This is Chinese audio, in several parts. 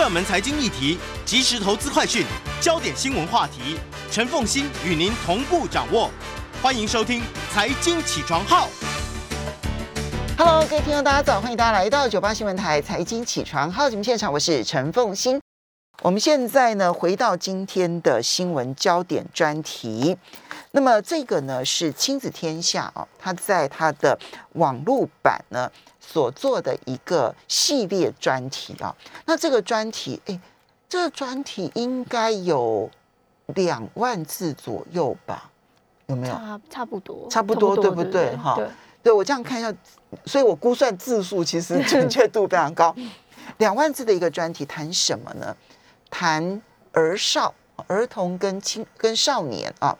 热门财经议题、即时投资快讯、焦点新闻话题，陈凤欣与您同步掌握。欢迎收听《财经起床号》。Hello，各位听众，大家早，欢迎大家来到九八新闻台财经起床号节目现场，我是陈凤欣。我们现在呢，回到今天的新闻焦点专题。那么这个呢是亲子天下哦，它在它的网络版呢所做的一个系列专题啊。那这个专题，哎，这个专题应该有两万字左右吧？有没有？差差不多，差不多对不对哈对，对我这样看一下，所以我估算字数其实准 确度非常高。两万字的一个专题谈什么呢？谈儿少、儿童跟青跟少年啊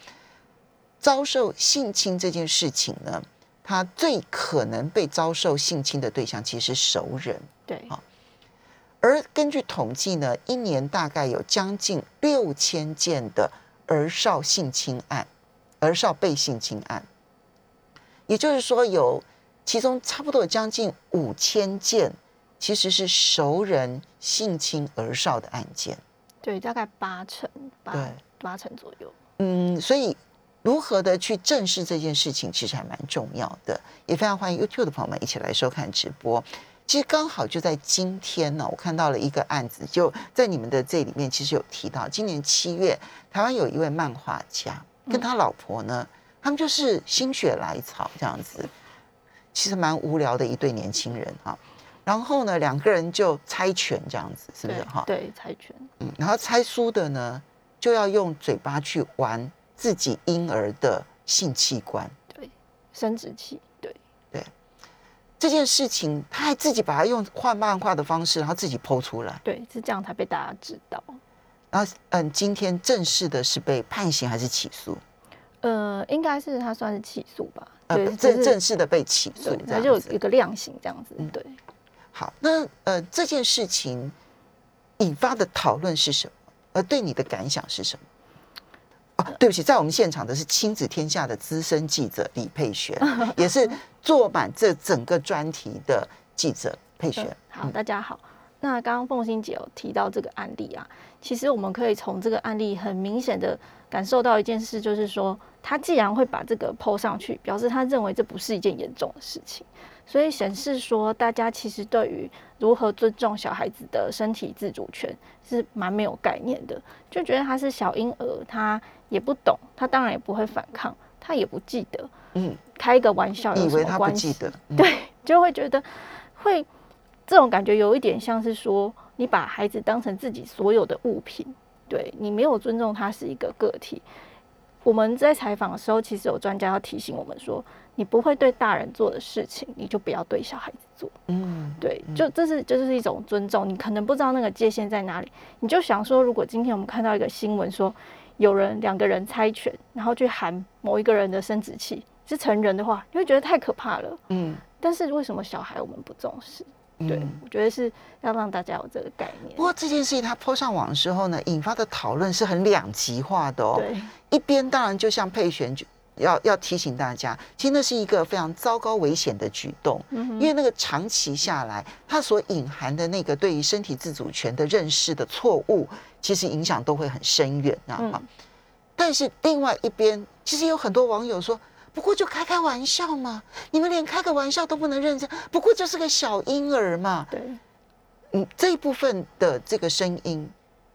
遭受性侵这件事情呢，他最可能被遭受性侵的对象其实是熟人。对好而根据统计呢，一年大概有将近六千件的儿少性侵案，儿少被性侵案，也就是说有其中差不多有将近五千件其实是熟人性侵儿少的案件。对，大概八成，八对八成左右。嗯，所以如何的去正视这件事情，其实还蛮重要的。也非常欢迎 YouTube 的朋友们一起来收看直播。其实刚好就在今天呢，我看到了一个案子，就在你们的这里面，其实有提到，今年七月，台湾有一位漫画家跟他老婆呢，他们就是心血来潮这样子，其实蛮无聊的一对年轻人啊。然后呢，两个人就猜拳这样子，是不是对哈？对，猜拳。嗯，然后猜输的呢，就要用嘴巴去玩自己婴儿的性器官。对，生殖器。对对这件事情，他还自己把它用画漫画的方式，然后自己剖出来。对，是这样才被大家知道。然后，嗯，今天正式的是被判刑还是起诉？呃，应该是他算是起诉吧？呃，对，正就是正式的被起诉他就有一。个量刑这样子。嗯对，好，那呃，这件事情引发的讨论是什么？呃，对你的感想是什么？哦，对不起，在我们现场的是亲子天下的资深记者李佩璇，也是做满这整个专题的记者佩璇嗯。好，大家好。那刚刚凤欣姐有提到这个案例啊，其实我们可以从这个案例很明显的感受到一件事，就是说他既然会把这个 PO 上去，表示他认为这不是一件严重的事情，所以显示说大家其实对于如何尊重小孩子的身体自主权是蛮没有概念的，就觉得他是小婴儿，他也不懂，他当然也不会反抗，他也不记得，嗯，开一个玩笑有什以为他关系？记得，嗯对，就会觉得会这种感觉有一点像是说，你把孩子当成自己所有的物品，对你没有尊重他是一个个体。我们在采访的时候，其实有专家要提醒我们说，你不会对大人做的事情，你就不要对小孩子做。嗯，对，就这是就是一种尊重。你可能不知道那个界限在哪里，你就想说，如果今天我们看到一个新闻说，有人两个人猜拳，然后去喊某一个人的生殖器是成人的话，你会觉得太可怕了。嗯，但是为什么小孩我们不重视？对，嗯我觉得是要让大家有这个概念不。过这件事情他泼上网的时候呢，引发的讨论是很两极化的哦。对，一边当然就像佩璇就要要提醒大家，其实那是一个非常糟糕危险的举动，嗯因为那个长期下来，它所隐含的那个对于身体自主权的认识的错误，其实影响都会很深远啊。但是另外一边，其实有很多网友说。不过就开开玩笑嘛，你们连开个玩笑都不能认真，不过就是个小婴儿嘛。对，嗯，这一部分的这个声音，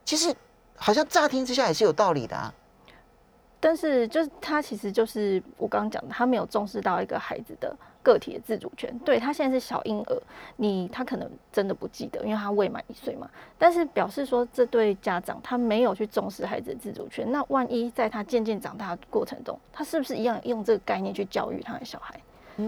其实好像乍听之下也是有道理的啊。但是就是他其实就是我刚刚讲的，他没有重视到一个孩子的个体的自主权。对他现在是小婴儿，你他可能真的不记得，因为他未满一岁嘛。但是表示说这对家长他没有去重视孩子的自主权。那万一在他渐渐长大的过程中，他是不是一样用这个概念去教育他的小孩？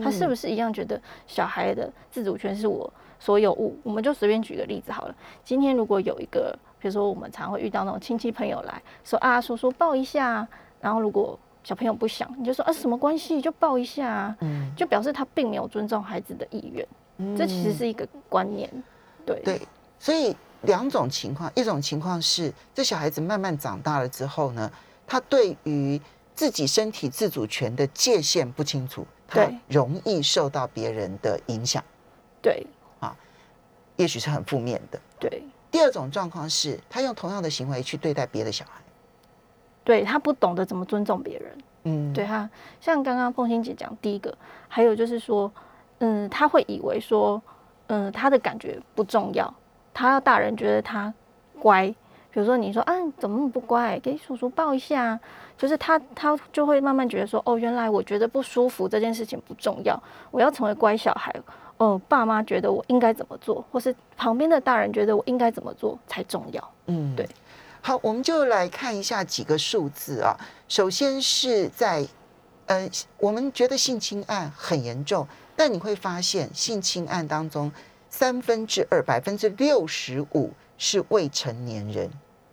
他是不是一样觉得小孩的自主权是我所有物？我们就随便举个例子好了。今天如果有一个，比如说我们常会遇到那种亲戚朋友来说啊，叔叔抱一下啊，然后如果小朋友不想，你就说啊什么关系就抱一下啊，嗯，就表示他并没有尊重孩子的意愿。这其实是一个观念，对。对，所以两种情况，一种情况是这小孩子慢慢长大了之后呢，他对于自己身体自主权的界限不清楚，他对。容易受到别人的影响，对。啊也许是很负面的。对，第第二种状况是他用同样的行为去对待别的小孩，对他不懂得怎么尊重别人。嗯，对他，像刚刚凤欣姐讲第一个，还有就是说，嗯，他会以为说，嗯，他的感觉不重要，他要大人觉得他乖。比如说你说啊，你怎么那么不乖？给叔叔抱一下。就是他，他就会慢慢觉得说，哦，原来我觉得不舒服这件事情不重要，我要成为乖小孩。哦，爸妈觉得我应该怎么做，或是旁边的大人觉得我应该怎么做才重要。嗯，对。好，我们就来看一下几个数字啊。首先是在，呃，我们觉得性侵案很严重，但你会发现性侵案当中三分之二，百分之六十五是未成年人。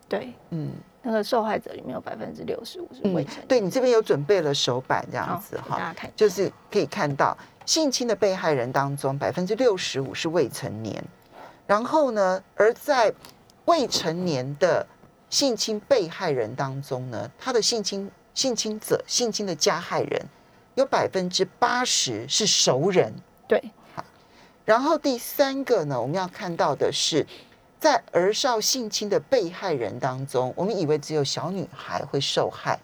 对，嗯，那个受害者里面有百分之六十五是未成年。对你这边有准备了手板这样子哈，大家看，就是可以看到性侵的被害人当中，百分之六十五是未成年。然后呢，而在未成年的性侵被害人当中呢，他的性侵性侵者、性侵的加害人有百分之八十是熟人。对，好。然后第三个呢，我们要看到的是。在儿少性侵的被害人当中，我们以为只有小女孩会受害，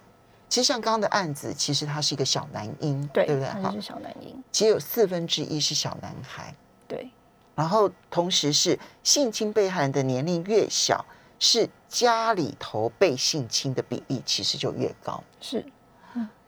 其实像刚刚的案子，其实他是一个小男婴，对对不对？他是小男婴，只有四分之一是小男孩，对。然后同时是性侵被害人的年龄越小，是家里头被性侵的比例其实就越高。是，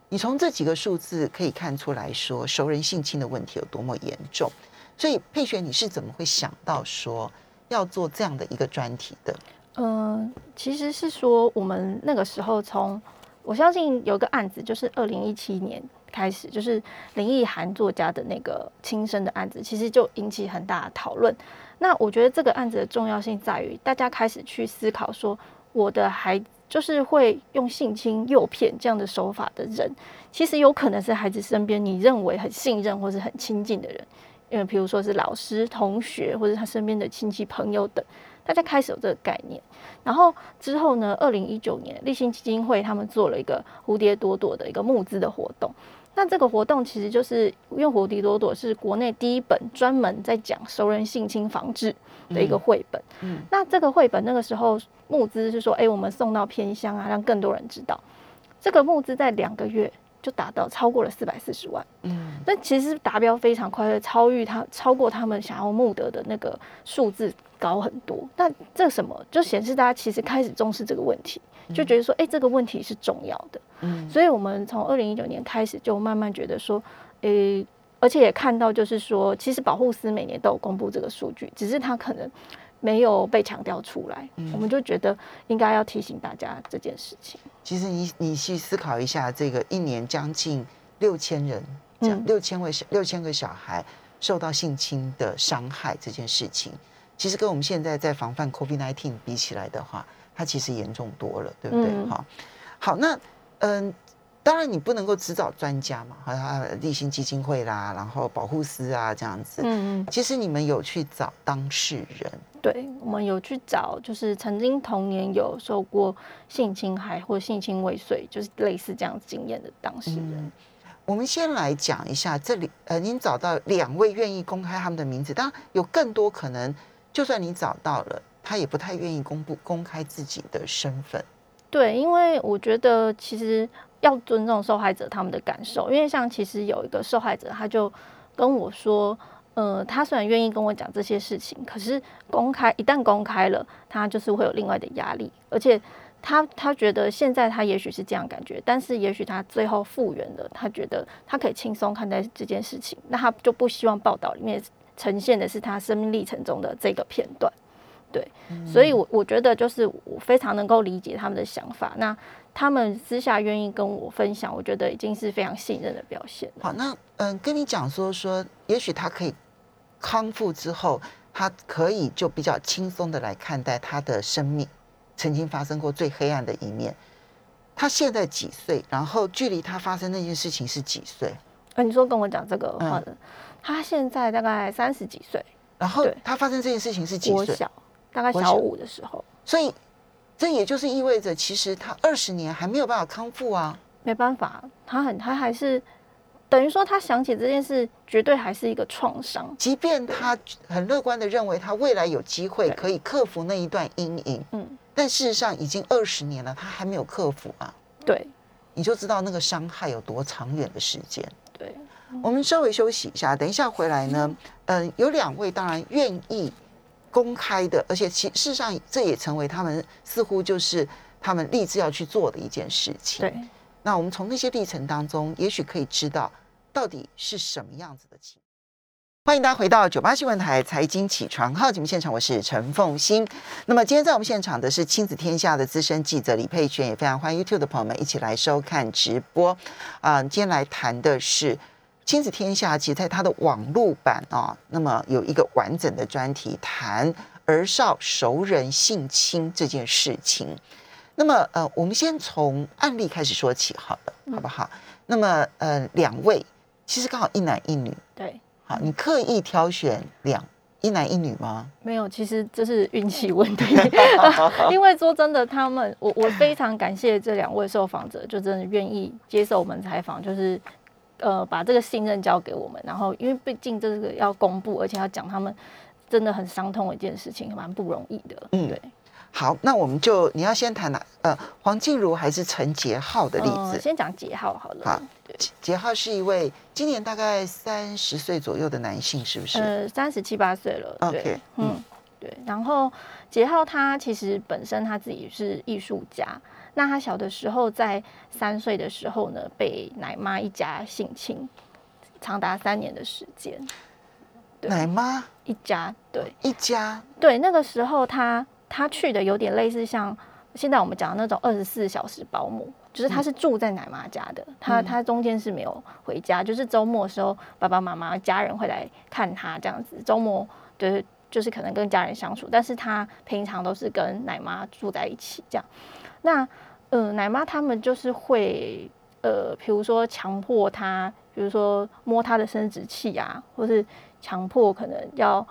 你从这几个数字可以看出来说，熟人性侵的问题有多么严重。所以佩璇，你是怎么会想到说？要做这样的一个专题的，嗯，其实是说我们那个时候从，我相信有个案子，就是二零一七年开始，就是林奕涵作家的那个轻生的案子，其实就引起很大的讨论。那我觉得这个案子的重要性在于，大家开始去思考说，我的孩就是会用性侵诱骗这样的手法的人，其实有可能是孩子身边你认为很信任或是很亲近的人。因为，比如说是老师、同学，或者他身边的亲戚、朋友等，大家开始有这个概念。然后之后呢，二零一九年，立信基金会他们做了一个蝴蝶朵朵的一个募资的活动。那这个活动其实就是因为活迪朵朵是国内第一本专门在讲熟人性侵防治的一个绘本。嗯。那这个绘本那个时候募资是说，哎，我们送到偏乡啊，让更多人知道。这个募资在两个月。就达到超过了四百四十万，嗯，那其实达标非常快，超越他超过他们想要募得的那个数字高很多。那这什么就显示大家其实开始重视这个问题，就觉得说，哎，这个问题是重要的。嗯，所以我们从二零一九年开始就慢慢觉得说，诶，而且也看到就是说，其实保护司每年都有公布这个数据，只是他可能。没有被强调出来，我们就觉得应该要提醒大家这件事情。其实你你去思考一下，这个一年将近六千人，嗯，六千位小六千个小孩受到性侵的伤害这件事情，其实跟我们现在在防范 COVID-19 比起来的话，它其实严重多了，对不对？哈，好，那嗯。当然，你不能够只找专家嘛，好像立新基金会啦，然后保护司啊这样子。嗯嗯。其实你们有去找当事人？对，我们有去找，就是曾经童年有受过性侵害或性侵未遂，就是类似这样经验的当事人。我们先来讲一下这里，呃，您找到两位愿意公开他们的名字，当然有更多可能，就算你找到了，他也不太愿意公布公开自己的身份。对，因为我觉得其实。要尊重受害者他们的感受，因为像其实有一个受害者，他就跟我说，呃，他虽然愿意跟我讲这些事情，可是公开一旦公开了，他就是会有另外的压力，而且他他觉得现在他也许是这样感觉，但是也许他最后复原了，他觉得他可以轻松看待这件事情，那他就不希望报道里面呈现的是他生命历程中的这个片段，对，所以我我觉得就是我非常能够理解他们的想法，那。他们私下愿意跟我分享，我觉得已经是非常信任的表现。好，那嗯，跟你讲说说，也许他可以康复之后，他可以就比较轻松的来看待他的生命曾经发生过最黑暗的一面。他现在几岁？然后距离他发生那件事情是几岁？呃，你说跟我讲这个话的，他现在大概三十几岁。然后他发生这件事情是几岁？小，大概小五的时候。所以。这也就是意味着，其实他二十年还没有办法康复啊。没办法，他很他还是等于说他想起这件事，绝对还是一个创伤。即便他很乐观的认为他未来有机会可以克服那一段阴影，嗯，但事实上已经二十年了，他还没有克服啊，对你就知道那个伤害有多长远的时间。对，我们稍微休息一下，等一下回来呢，嗯、有两位当然愿意公开的，而且其事实上这也成为他们似乎就是他们立志要去做的一件事情。对，那我们从那些历程当中，也许可以知道到底是什么样子的情。欢迎大家回到九八新闻台财经起床号节目现场，我是陈凤欣。那么今天在我们现场的是亲子天下的资深记者李佩璇，也非常欢迎 YouTube 的朋友们一起来收看直播。啊、今天来谈的是亲子天下，其实在它的网络版啊，那么有一个完整的专题谈儿少熟人性侵这件事情。那么呃，我们先从案例开始说起好了，好不好？那么呃，两位其实刚好一男一女，对，好，你刻意挑选两一男一女吗？没有，其实这是运气问题。因为说真的，他们我我非常感谢这两位受访者，就真的愿意接受我们采访，就是呃把这个信任交给我们。然后，因为毕竟这个要公布，而且要讲他们真的很伤痛的一件事情，蛮不容易的。嗯对。好，那我们就你要先谈哪？呃，黄静茹还是陈杰浩的例子？呃先讲杰浩好了。好对，杰杰浩是一位今年大概三十岁左右的男性，是不是？呃，三十七八岁了。OK，嗯，对。然后杰浩他其实本身他自己是艺术家，那他小的时候在三岁的时候呢，被奶妈一家性侵，长达三年的时间。对。奶妈？一家对。一家，对，那个时候他他去的有点类似像现在我们讲的那种二十四小时保姆，就是他是住在奶妈家的，他嗯。他中间是没有回家，就是周末的时候爸爸妈妈家人会来看他这样子，周末对就是可能跟家人相处，但是他平常都是跟奶妈住在一起这样。那呃，奶妈他们就是会呃，比如说强迫他，比如说摸他的生殖器啊，或是强迫可能要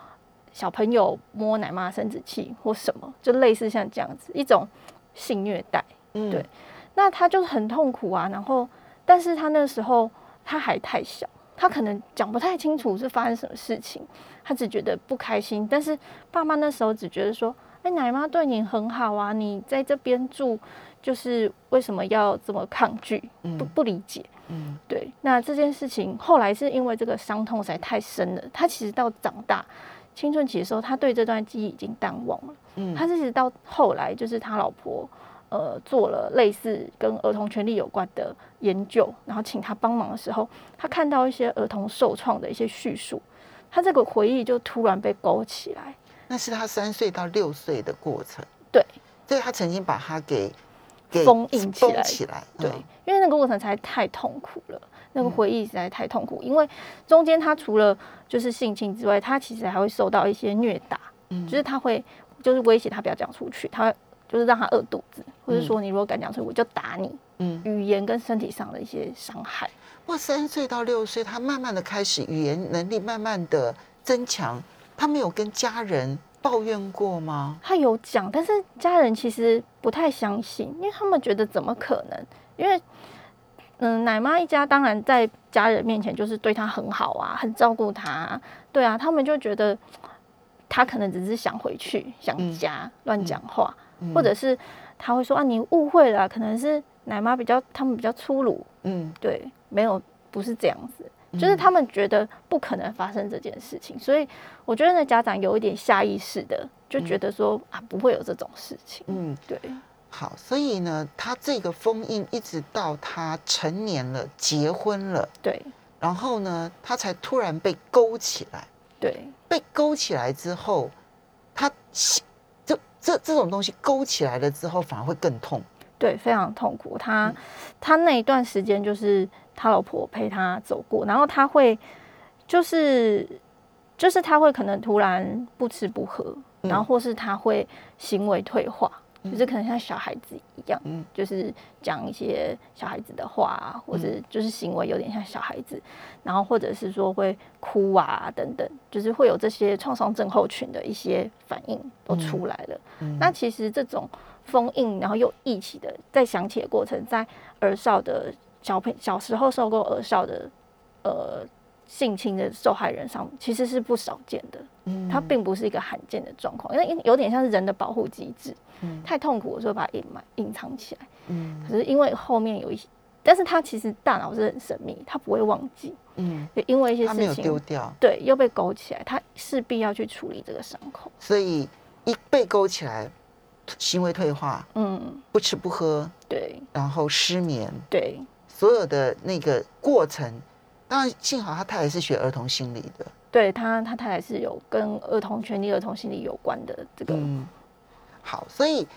小朋友摸奶妈生殖器或什么，就类似像这样子一种性虐待。嗯对那他就是很痛苦啊，然后但是他那时候他还太小，他可能讲不太清楚是发生什么事情，他只觉得不开心，但是爸妈那时候只觉得说，哎、奶妈对你很好啊，你在这边住，就是为什么要这么抗拒，不嗯不理解。嗯对，那这件事情后来是因为这个伤痛实在太深了，他其实到长大青春期的时候，他对这段记忆已经淡忘了。嗯他是一直到后来，就是他老婆呃做了类似跟儿童权利有关的研究，然后请他帮忙的时候，他看到一些儿童受创的一些叙述，他这个回忆就突然被勾起来。那是他三岁到六岁的过程，对，所以他曾经把他给给封印起来起来，对嗯，因为那个过程实在太痛苦了，那个回忆实在太痛苦。因为中间他除了就是性侵之外，他其实还会受到一些虐打，嗯就是他会就是威胁他不要讲出去，他就是让他饿肚子，或者说你如果敢讲出去，我就打你。嗯，语言跟身体上的一些伤害。哇，三岁到六岁，他慢慢的开始语言能力慢慢的增强，他没有跟家人抱怨过吗？他有讲，但是家人其实不太相信，因为他们觉得怎么可能？因为嗯，奶妈一家当然在家人面前就是对他很好啊，很照顾他啊、对啊，他们就觉得他可能只是想回去，想嗯家，乱讲话，嗯或者是他会说啊，你误会了啊，可能是奶妈比较他们比较粗鲁，嗯，对，没有不是这样子，就是他们觉得不可能发生这件事情，所以我觉得那家长有一点下意识的就觉得说、啊，不会有这种事情。嗯，对，好，所以呢，他这个封印一直到他成年了，结婚了，对，然后呢，他才突然被勾起来。对，被勾起来之后，他这这这种东西勾起来了之后，反而会更痛。对，非常痛苦。他、他那一段时间就是他老婆陪他走过，然后他会就是就是他会可能突然不吃不喝，嗯。然后或是他会行为退化，就是可能像小孩子一样，嗯。就是讲一些小孩子的话啊，或者就是行为有点像小孩子，然后或者是说会哭啊等等，就是会有这些创伤症候群的一些反应都出来了。嗯。那其实这种封印，然后又忆起的，在想起的过程，在儿少的小朋小时候受过儿少的呃性侵的受害人上，其实是不少见的。嗯它并不是一个罕见的状况，因为有点像是人的保护机制。嗯太痛苦的时候把它隐瞒、隐藏起来。嗯可是因为后面有一些，但是他其实大脑是很神秘，他不会忘记，嗯，就因为一些他没有事情，丢掉，对，又被勾起来，他势必要去处理这个伤口。所以一被勾起来，行为退化，嗯，不吃不喝，对然后失眠，对所有的那个过程，当然幸好他太太是学儿童心理的，对，他他太太是有跟儿童权利、儿童心理有关的这个，嗯，好，所以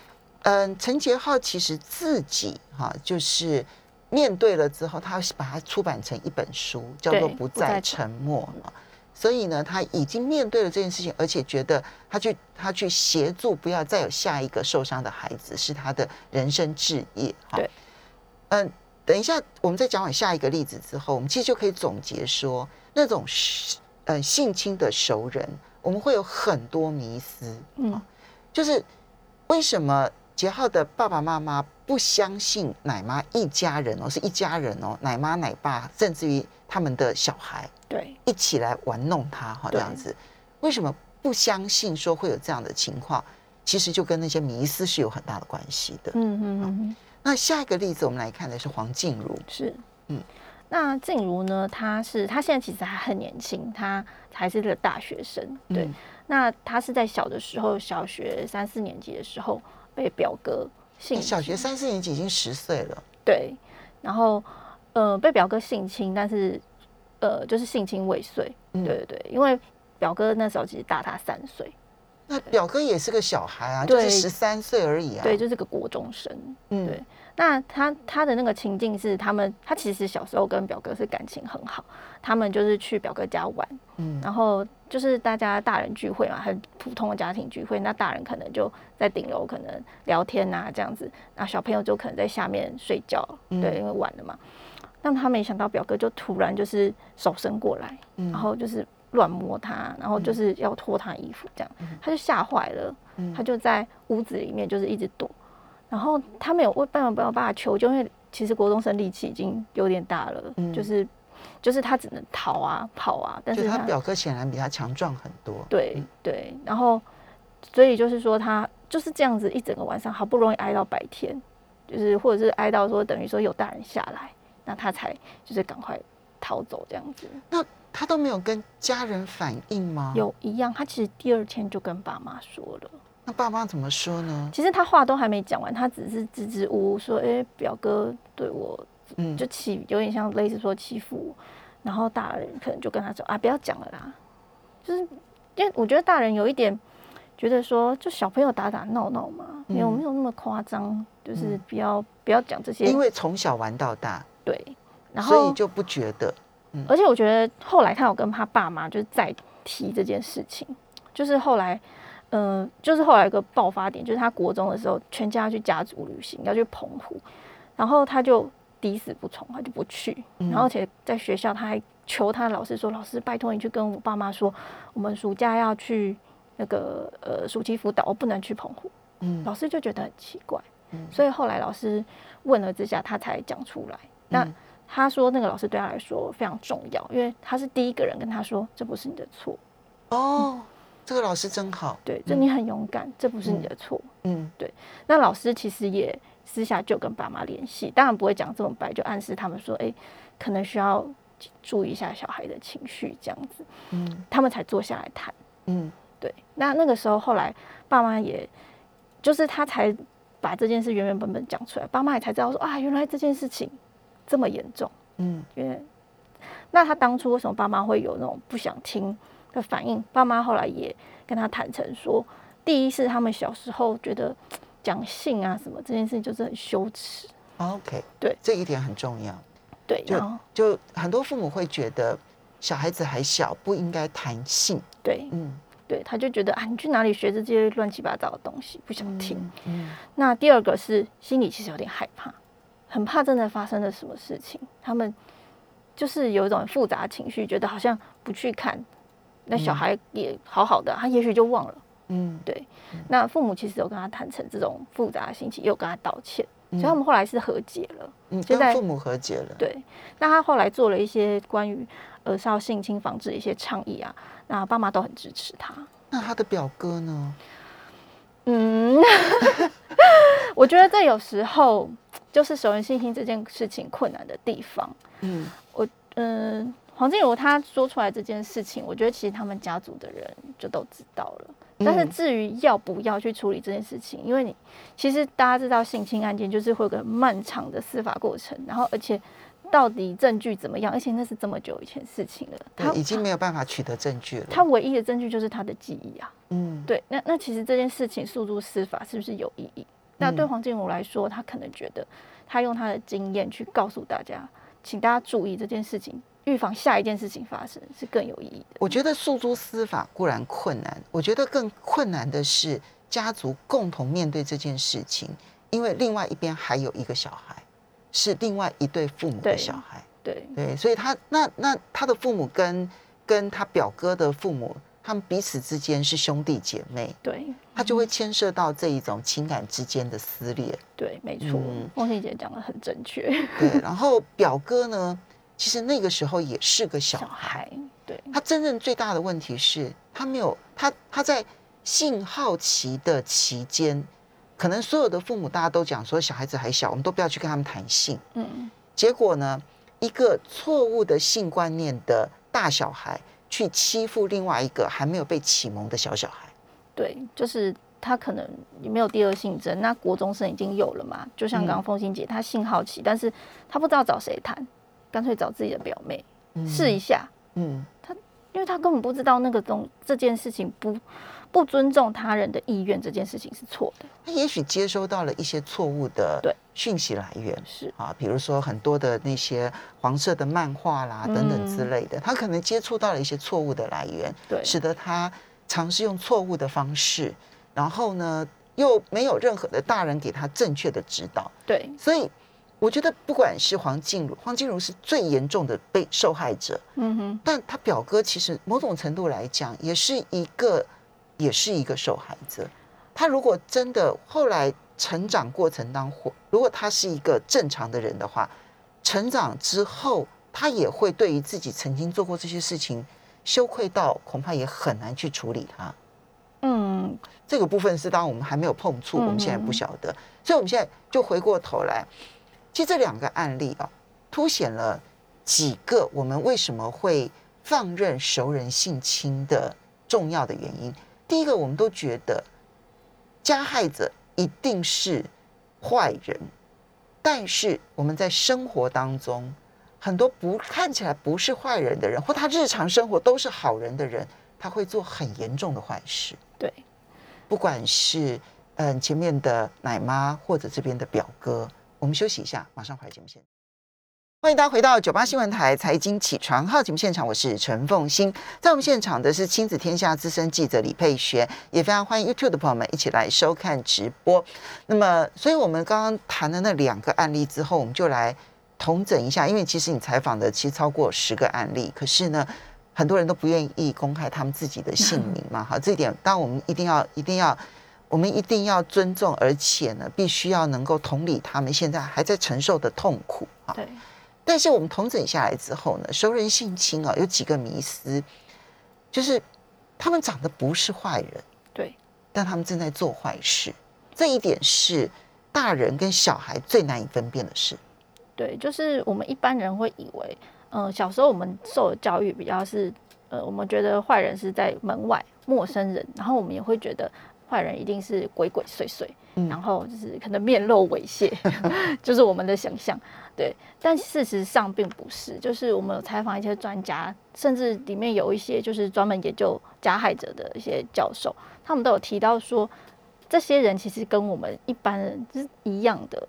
嗯，陈杰浩其实自己哈、就是面对了之后，他把它出版成一本书，叫做《不再再沉默》嘛。所以呢，他已经面对了这件事情，而且觉得他去他去协助，不要再有下一个受伤的孩子，是他的人生志业。哈对，嗯，等一下我们再讲完下一个例子之后，我们其实就可以总结说，那种呃性侵的熟人，我们会有很多迷思。嗯，就是为什么杰浩的爸爸妈妈不相信奶妈一家人哦，是一家人哦，奶妈奶爸，甚至于他们的小孩对一起来玩弄他哈，这样子，为什么不相信说会有这样的情况？其实就跟那些迷思是有很大的关系的。嗯嗯嗯嗯，那下一个例子，我们来看的是黄静茹，是，嗯嗯。那静茹呢？她是她现在其实还很年轻，她还是个大学生。对，嗯那她是在小的时候，小学三四年级的时候被表哥性侵小学三四年级已经十岁了，对，然后呃被表哥性侵，但是呃就是性侵未遂。嗯对对对，因为表哥那时候其实大他三岁，那表哥也是个小孩啊，就是十三岁而已啊。对，就是个国中生。嗯对那他他的那个情境是，他们他其实小时候跟表哥是感情很好，他们就是去表哥家玩，嗯。然后就是大家大人聚会嘛，很普通的家庭聚会，那大人可能就在顶楼可能聊天啊这样子，那小朋友就可能在下面睡觉，嗯。对，因为晚了嘛。那他没想到表哥就突然就是手伸过来，嗯。然后就是乱摸他，然后就是要脱他衣服这样，他就吓坏了，嗯。他就在屋子里面就是一直躲，然后他没有问办法没有办法求救，因为其实国中生力气已经有点大了，嗯就是就是他只能逃啊跑啊，但是他他表哥显然比他强壮很多。对对，然后所以就是说他就是这样子一整个晚上，好不容易挨到白天，就是或者是挨到说等于说有大人下来，那他才就是赶快逃走这样子。那他都没有跟家人反映吗？。有一样，他其实第二天就跟爸妈说了。那爸妈怎么说呢？其实他话都还没讲完，他只是支支吾吾说：“哎、表哥对我嗯，就欺，有点像类似说欺负我。”然后大人可能就跟他说：“啊，不要讲了啦。”就是因为我觉得大人有一点觉得说，就小朋友打打闹闹嘛，没有嗯没有那么夸张，就是不要不要讲这些。因为从小玩到大，对，然后所以就不觉得。而且我觉得后来他有跟他爸妈就是再提这件事情，就是后来，嗯、就是后来有个爆发点，就是他国中的时候，全家要去家族旅行，要去澎湖，然后他就抵死不从，他就不去，嗯然后而且在学校他还求他老师说，老师拜托你去跟我爸妈说，我们暑假要去那个呃暑期辅导，我不能去澎湖。嗯老师就觉得很奇怪，嗯所以后来老师问了之下，他才讲出来。那嗯他说那个老师对他来说非常重要，因为他是第一个人跟他说这不是你的错，哦，这个老师真好。对，这你很勇敢，这不是你的错。嗯对那老师其实也私下就跟爸妈联系，当然不会讲这么白，就暗示他们说，哎、可能需要注意一下小孩的情绪，这样子，嗯他们才坐下来谈。嗯对，那那个时候后来爸妈也，就是他才把这件事原原本本讲出来，爸妈也才知道说啊，原来这件事情这么严重。嗯因为那他当初为什么爸妈会有那种不想听的反应？爸妈后来也跟他坦诚说，第一是他们小时候觉得讲性啊什么这件事情就是很羞耻，，OK，对，这一点很重要。对，就就很多父母会觉得小孩子还小，不应该谈性。对嗯，对，他就觉得啊，你去哪里学这些乱七八糟的东西，不想听。嗯那第二个是心里其实有点害怕，很怕真的发生了什么事情，他们就是有一种很复杂情绪，觉得好像不去看，那小孩也好好的，他也许就忘了。嗯对，那父母其实有跟他坦诚这种复杂的心情，也有跟他道歉。所以他们后来是和解了。嗯，就在跟父母和解了。对，那他后来做了一些关于儿少性侵防治的一些倡议啊，那爸妈都很支持他。那他的表哥呢？嗯，我觉得这有时候就是熟人性侵这件事情困难的地方。嗯，我嗯，黄静茹她说出来这件事情，我觉得其实他们家族的人就都知道了。但是嗯至于要不要去处理这件事情，因为你其实大家知道性侵案件就是会有个漫长的司法过程，然后而且到底证据怎么样，而且那是这么久以前事情了，他，已经没有办法取得证据了。他唯一的证据就是他的记忆啊。嗯，对，那那其实这件事情诉诸司法是不是有意义？那对嗯黄静茹来说，他可能觉得他用他的经验去告诉大家，请大家注意这件事情，预防下一件事情发生是更有意义的。我觉得诉诸司法固然困难，我觉得更困难的是家族共同面对这件事情，因为另外一边还有一个小孩，是另外一对父母的小孩。对对，所以他那那他的父母跟跟他表哥的父母，他们彼此之间是兄弟姐妹，对他就会牵涉到这一种情感之间的撕裂。对，没错嗯，凤欣姐讲的很正确。对，然后表哥呢，其实那个时候也是个小小孩，孩，对他真正最大的问题是他没有他他在性好奇的期间，可能所有的父母大家都讲说小孩子还小，我们都不要去跟他们谈性。嗯，结果呢，一个错误的性观念的大小孩去欺负另外一个还没有被启蒙的小小孩。对，就是他可能也没有第二性征，那国中生已经有了嘛。就像刚刚嗯凤欣姐，她性好奇，但是她不知道找谁谈，干脆找自己的表妹嗯。试一下。嗯，他因为他根本不知道那个东这件事情不不尊重他人的意愿这件事情是错的，他也许接收到了一些错误的对。讯息来源。是。啊，比如说很多的那些黄色的漫画啦等等之嗯类的，他可能接触到了一些错误的来源，对。使得他尝试用错误的方式，然后呢又没有任何的大人给他正确的指导，对。所以我觉得不管是黄静茹，黄静茹是最严重的被受害者，嗯哼但他表哥其实某种程度来讲也是一个也是一个受害者。他如果真的后来成长过程当中，如果他是一个正常的人的话，成长之后他也会对于自己曾经做过这些事情羞愧到恐怕也很难去处理他。嗯这个部分是当然我们还没有碰触，我们现在不晓得，所以我们现在就回过头来，其实这两个案例啊，凸显了几个我们为什么会放任熟人性侵的重要的原因。第一个，我们都觉得加害者一定是坏人，但是我们在生活当中，很多不看起来不是坏人的人，或他日常生活都是好人的人，他会做很严重的坏事。对不管是嗯前面的奶妈或者这边的表哥，我们休息一下，马上回来节目现场。欢迎大家回到九八新闻台财经起床号节目现场，我是陈凤欣。在我们现场的是亲子天下资深记者李佩璇，也非常欢迎 YouTube 的朋友们一起来收看直播。那么，所以我们刚刚谈的那两个案例之后，我们就来统整一下，因为其实你采访的其实超过十个案例，可是呢，很多人都不愿意公开他们自己的姓名嘛，好，这一点当我们一定要一定要。我们一定要尊重，而且呢，必须要能够同理他们现在还在承受的痛苦啊。对但是我们统整下来之后呢，熟人性侵啊，有几个迷思，就是他们长得不是坏人，对但他们正在做坏事，这一点是大人跟小孩最难以分辨的事。对，就是我们一般人会以为，嗯、小时候我们受的教育比较是，呃，我们觉得坏人是在门外陌生人，然后我们也会觉得坏人一定是鬼鬼祟祟，嗯然后就是可能面露猥亵，就是我们的想象。对，但事实上并不是，就是我们有采访一些专家，甚至里面有一些就是专门研究加害者的一些教授，他们都有提到说，这些人其实跟我们一般人是一样的。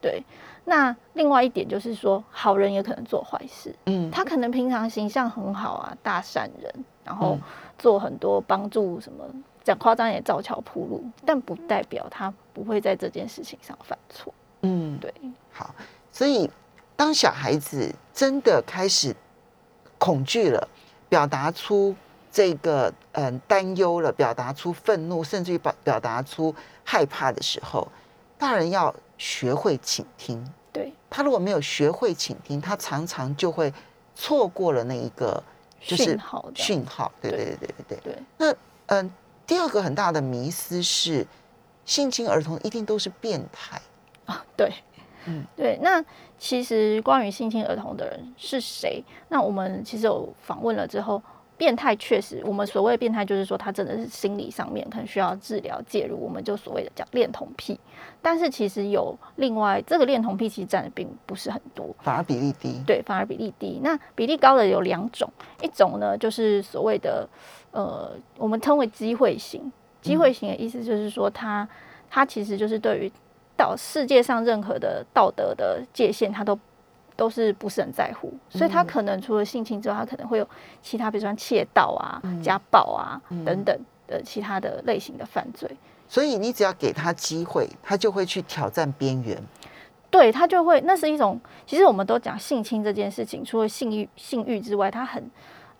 对，那另外一点就是说，好人也可能做坏事，嗯，他可能平常形象很好啊，大善人，然后嗯做很多帮助什么，讲夸张也造桥铺路，但不代表他不会在这件事情上犯错。嗯，对，好，所以当小孩子真的开始恐惧了，表达出这个嗯担忧了，表达出愤怒，甚至于表表达出害怕的时候，大人要学会倾听。对，他如果没有学会倾听，他常常就会错过了那一个就是讯号讯号。对对对对对对对。对那嗯、第二个很大的迷思是，性侵儿童一定都是变态。啊，对，嗯对。那其实关于性侵儿童的人是谁？那我们其实有访问了之后，变态确实，我们所谓的变态就是说他真的是心理上面可能需要治疗介入，我们就所谓的叫恋童癖。但是其实有另外这个恋童癖其实占的并不是很多，反而比例低。对，反而比例低。那比例高的有两种，一种呢就是所谓的呃，我们称为机会型。机会型的意思就是说他，他其实就是对于到世界上任何的道德的界限，他都都是不是很在乎，所以他可能除了性侵之外，他可能会有其他，比如说窃盗啊、家暴啊等等的其他的类型的犯罪。所以你只要给他机会，他就会去挑战边缘。对他就会，那是一种，其实我们都讲性侵这件事情，除了性欲、性欲之外，它很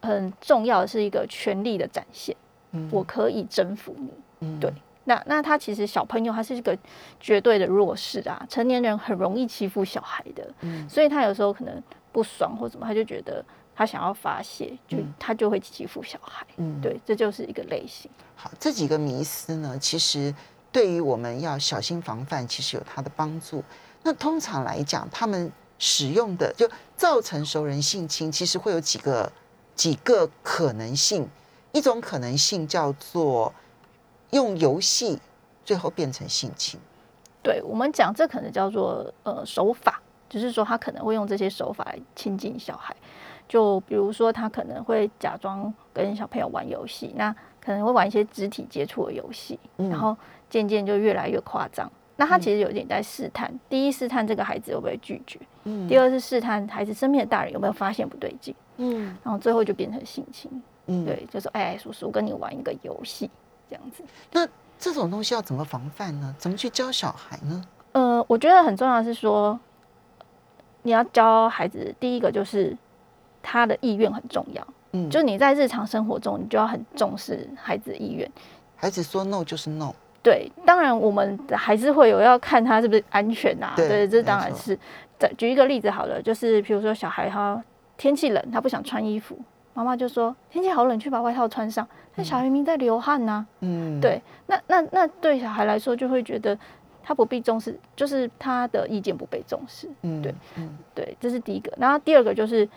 很重要的是一个权力的展现。嗯我可以征服你，嗯对。那那他其实小朋友他是一个绝对的弱势啊，成年人很容易欺负小孩的，嗯所以他有时候可能不爽或怎么，他就觉得他想要发泄，就、嗯他就会欺负小孩。嗯，对，这就是一个类型。好，这几个迷思呢，其实对于我们要小心防范，其实有它的帮助。那通常来讲，他们使用的就造成熟人性侵，其实会有几个几个可能性。一种可能性叫做用游戏最后变成性侵。对我们讲，这可能叫做呃手法，就是说他可能会用这些手法来亲近小孩。就比如说，他可能会假装跟小朋友玩游戏，那可能会玩一些肢体接触的游戏，嗯然后渐渐就越来越夸张。那他其实有点在试探：第一，试探这个孩子会不会拒绝；嗯第二是试探孩子身边的大人有没有发现不对劲。嗯然后最后就变成性侵。嗯，。对，就说：“哎，叔叔跟你玩一个游戏，这样子。”那这种东西要怎么防范呢？怎么去教小孩呢？呃，我觉得很重要的是说，你要教孩子，第一个就是他的意愿很重要。嗯，就你在日常生活中，你就要很重视孩子的意愿。孩子说 no 就是 no。对，当然我们还是会有要看他是不是安全啊。对对，这当然是。再举一个例子好了，就是比如说小孩他天气冷，他不想穿衣服，妈妈就说天气好冷，去把外套穿上。但小孩明明在流汗呐、嗯，对，那那那对小孩来说就会觉得他不被重视，就是他的意见不被重视。嗯，对，嗯对，这是第一个。然后第二个就是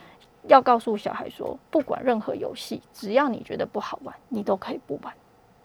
要告诉小孩说，不管任何游戏，只要你觉得不好玩，你都可以不玩，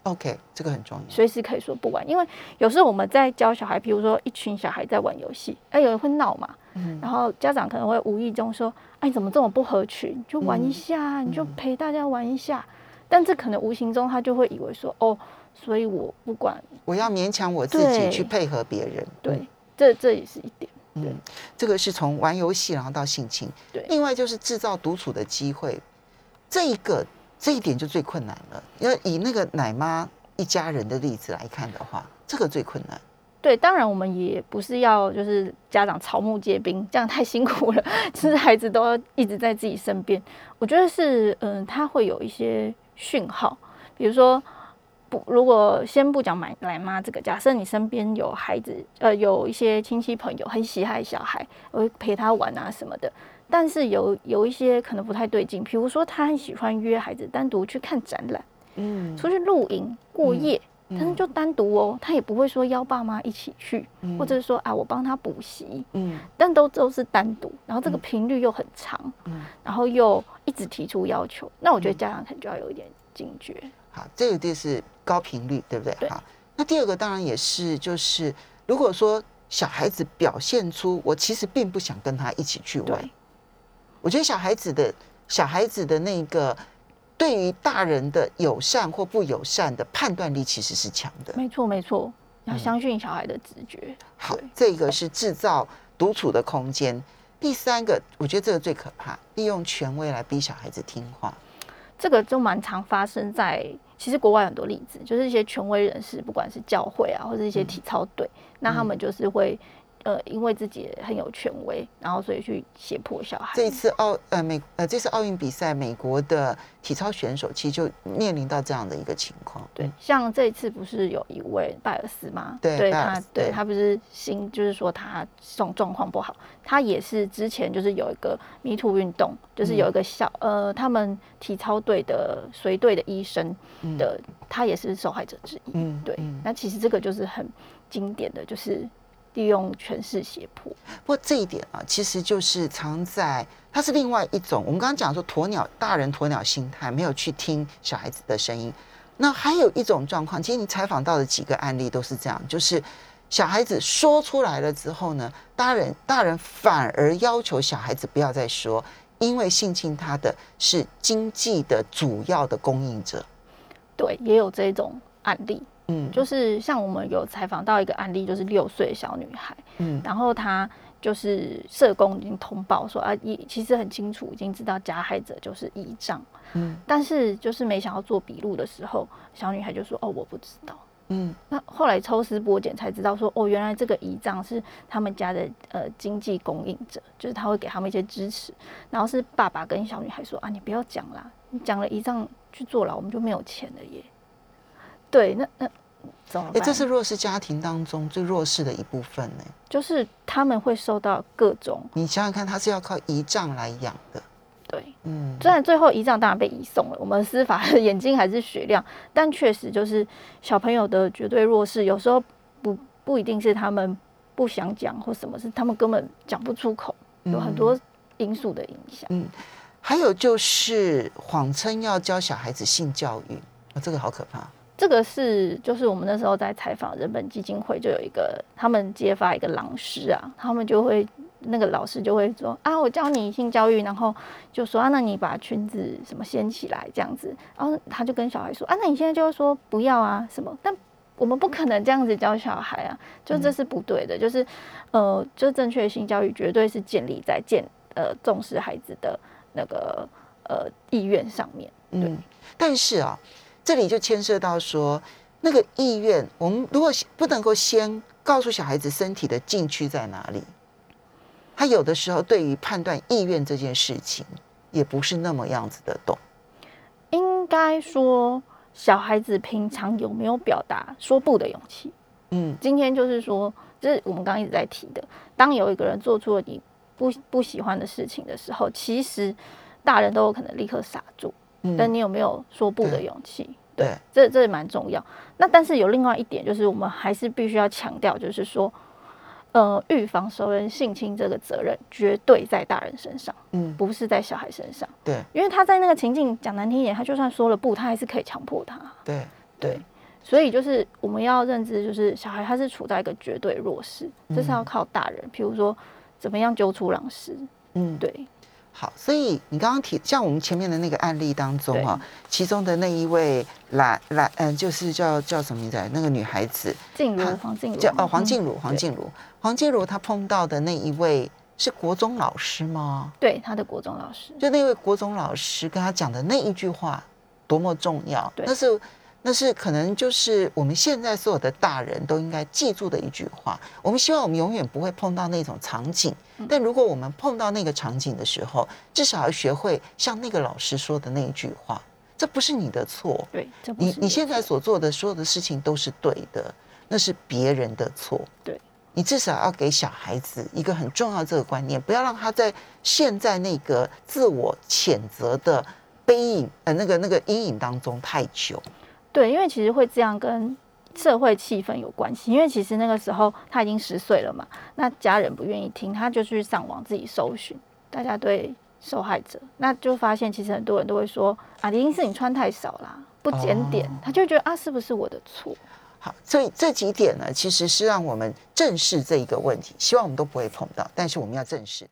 ，OK，这个很重要。随时可以说不玩。因为有时候我们在教小孩，比如说一群小孩在玩游戏，哎，有人会闹嘛，嗯然后家长可能会无意中说，哎，你怎么这么不合群？就玩一下啊，你就陪大家玩一下。但这可能无形中他就会以为说，哦，所以我不管，我要勉强我自己去配合别人。对，这这也是一点。嗯，对嗯，这个是从玩游戏然后到性侵。对另外就是制造独处的机会，这一个这一点就最困难了。要以那个奶妈一家人的例子来看的话，这个最困难。对，当然我们也不是要就是家长草木皆兵，这样太辛苦了。其实孩子都要一直在自己身边。我觉得是，嗯，他会有一些讯号，比如说不，如果先不讲买奶妈这个，假设你身边有孩子，呃，有一些亲戚朋友很喜爱小孩，我会陪他玩啊什么的。但是有有一些可能不太对劲，比如说他很喜欢约孩子单独去看展览，嗯。出去露营过夜，嗯。但是就单独哦，他也不会说邀爸妈一起去，或者是说啊我帮他补习，嗯。但都都是单独，然后这个频率又很长，嗯。然后又一直提出要求，那我觉得家长可能就要有一点警觉。好，这个就是高频率，对不对？对。好，那第二个当然也是，就是如果说小孩子表现出我其实并不想跟他一起去玩对，我觉得小孩子的小孩子的那个对于大人的友善或不友善的判断力其实是强的。没错没错，要相信小孩的直觉。好，这个是制造独处的空间。第三个，我觉得这个最可怕，利用权威来逼小孩子听话。这个就蛮常发生在，其实国外很多例子，就是一些权威人士，不管是教会啊，或者一些体操队，那他们就是会，呃，因为自己很有权威，然后所以去胁迫小孩。这一次奥呃美呃这次奥运比赛，美国的体操选手其实就面临到这样的一个情况。对，像这一次不是有一位拜尔斯吗？对他对对他不是心，就是说他状状况不好，他也是之前就是有一个迷途运动，就是有一个小、呃他们体操队的随队的医生的，他也是受害者之一。嗯对，嗯那其实这个就是很经典的，就是利用权势胁迫。不过这一点啊，其实就是藏在它是另外一种。我们刚刚讲说鸵鸟大人鸵鸟心态，没有去听小孩子的声音。那还有一种状况，其实你采访到的几个案例都是这样，就是小孩子说出来了之后呢，大人大人反而要求小孩子不要再说，因为性侵他的是经济的主要的供应者。对，也有这种案例。嗯，就是像我们有采访到一个案例，就是六岁小女孩，嗯。然后她就是社工已经通报说啊，一其实很清楚，已经知道加害者就是姨丈，嗯。但是就是没想要做笔录的时候，小女孩就说哦我不知道。嗯。那后来抽丝剥茧才知道说哦，原来这个姨丈是他们家的呃经济供应者，就是他会给他们一些支持，然后是爸爸跟小女孩说啊，你不要讲啦，你讲了姨丈去坐牢，我们就没有钱了耶。对，那那怎么哎、办？这是弱势家庭当中最弱势的一部分呢。就是他们会受到各种你想想看，他是要靠遗仗来养的。对，嗯，虽然最后遗仗当然被移送了，我们司法的 眼睛还是雪亮，但确实就是小朋友的绝对弱势，有时候不不一定是他们不想讲或什么，是他们根本讲不出口，有很多因素的影响。嗯还有就是谎称要教小孩子性教育，哦、这个好可怕。这个是就是我们那时候在采访人本基金会，就有一个他们揭发一个老师啊，他们就会那个老师就会说啊，我教你性教育，然后就说啊，那你把裙子什么掀起来这样子，然后他就跟小孩说啊，那你现在就说不要啊什么，但我们不可能这样子教小孩啊，就这是不对的，就是呃，就正确的性教育绝对是建立在建呃重视孩子的那个呃意愿上面。嗯，但是啊，这里就牵涉到说，那个意愿，我们如果不能够先告诉小孩子身体的禁区在哪里，他有的时候对于判断意愿这件事情，也不是那么样子的懂。应该说，小孩子平常有没有表达说不的勇气？嗯今天就是说，就是我们刚刚一直在提的，当有一个人做出了你不不喜欢的事情的时候，其实大人都有可能立刻傻住，但嗯，你有没有说不的勇气？对，这这蛮重要。那但是有另外一点，就是我们还是必须要强调，就是说，呃，预防熟人性侵这个责任绝对在大人身上，嗯不是在小孩身上。对因为他在那个情境讲难听一点，他就算说了不，他还是可以强迫他。对对，所以就是我们要认知，就是小孩他是处在一个绝对弱势，这是要靠大人，比如说怎么样揪出狼师。嗯，对，好，所以你刚刚提，像我们前面的那个案例当中啊，其中的那一位来来，嗯，就是叫叫什么名字？那个女孩子静茹黄静茹叫哦黄静茹，黄静茹，黄静茹她碰到的那一位是国中老师吗？对她的国中老师，就那位国中老师跟她讲的那一句话多么重要，对。那是那是可能就是我们现在所有的大人都应该记住的一句话。我们希望我们永远不会碰到那种场景，嗯但如果我们碰到那个场景的时候，至少要学会像那个老师说的那一句话：这不是你的错，对，这不你是你现在所做的所有的事情都是对的，那是别人的错。对，你至少要给小孩子一个很重要的这个观念，不要让他在现在那个自我谴责的背影呃那个那个阴影当中太久。对，因为其实会这样跟社会气氛有关系。因为其实那个时候他已经十岁了嘛，那家人不愿意听，他就去上网自己搜寻，大家对受害者，那就发现其实很多人都会说啊，一定是你穿太少啦，不检点，哦他就觉得啊，是不是我的错？好，所以这几点呢，其实是让我们正视这一个问题，希望我们都不会碰到，但是我们要正视它。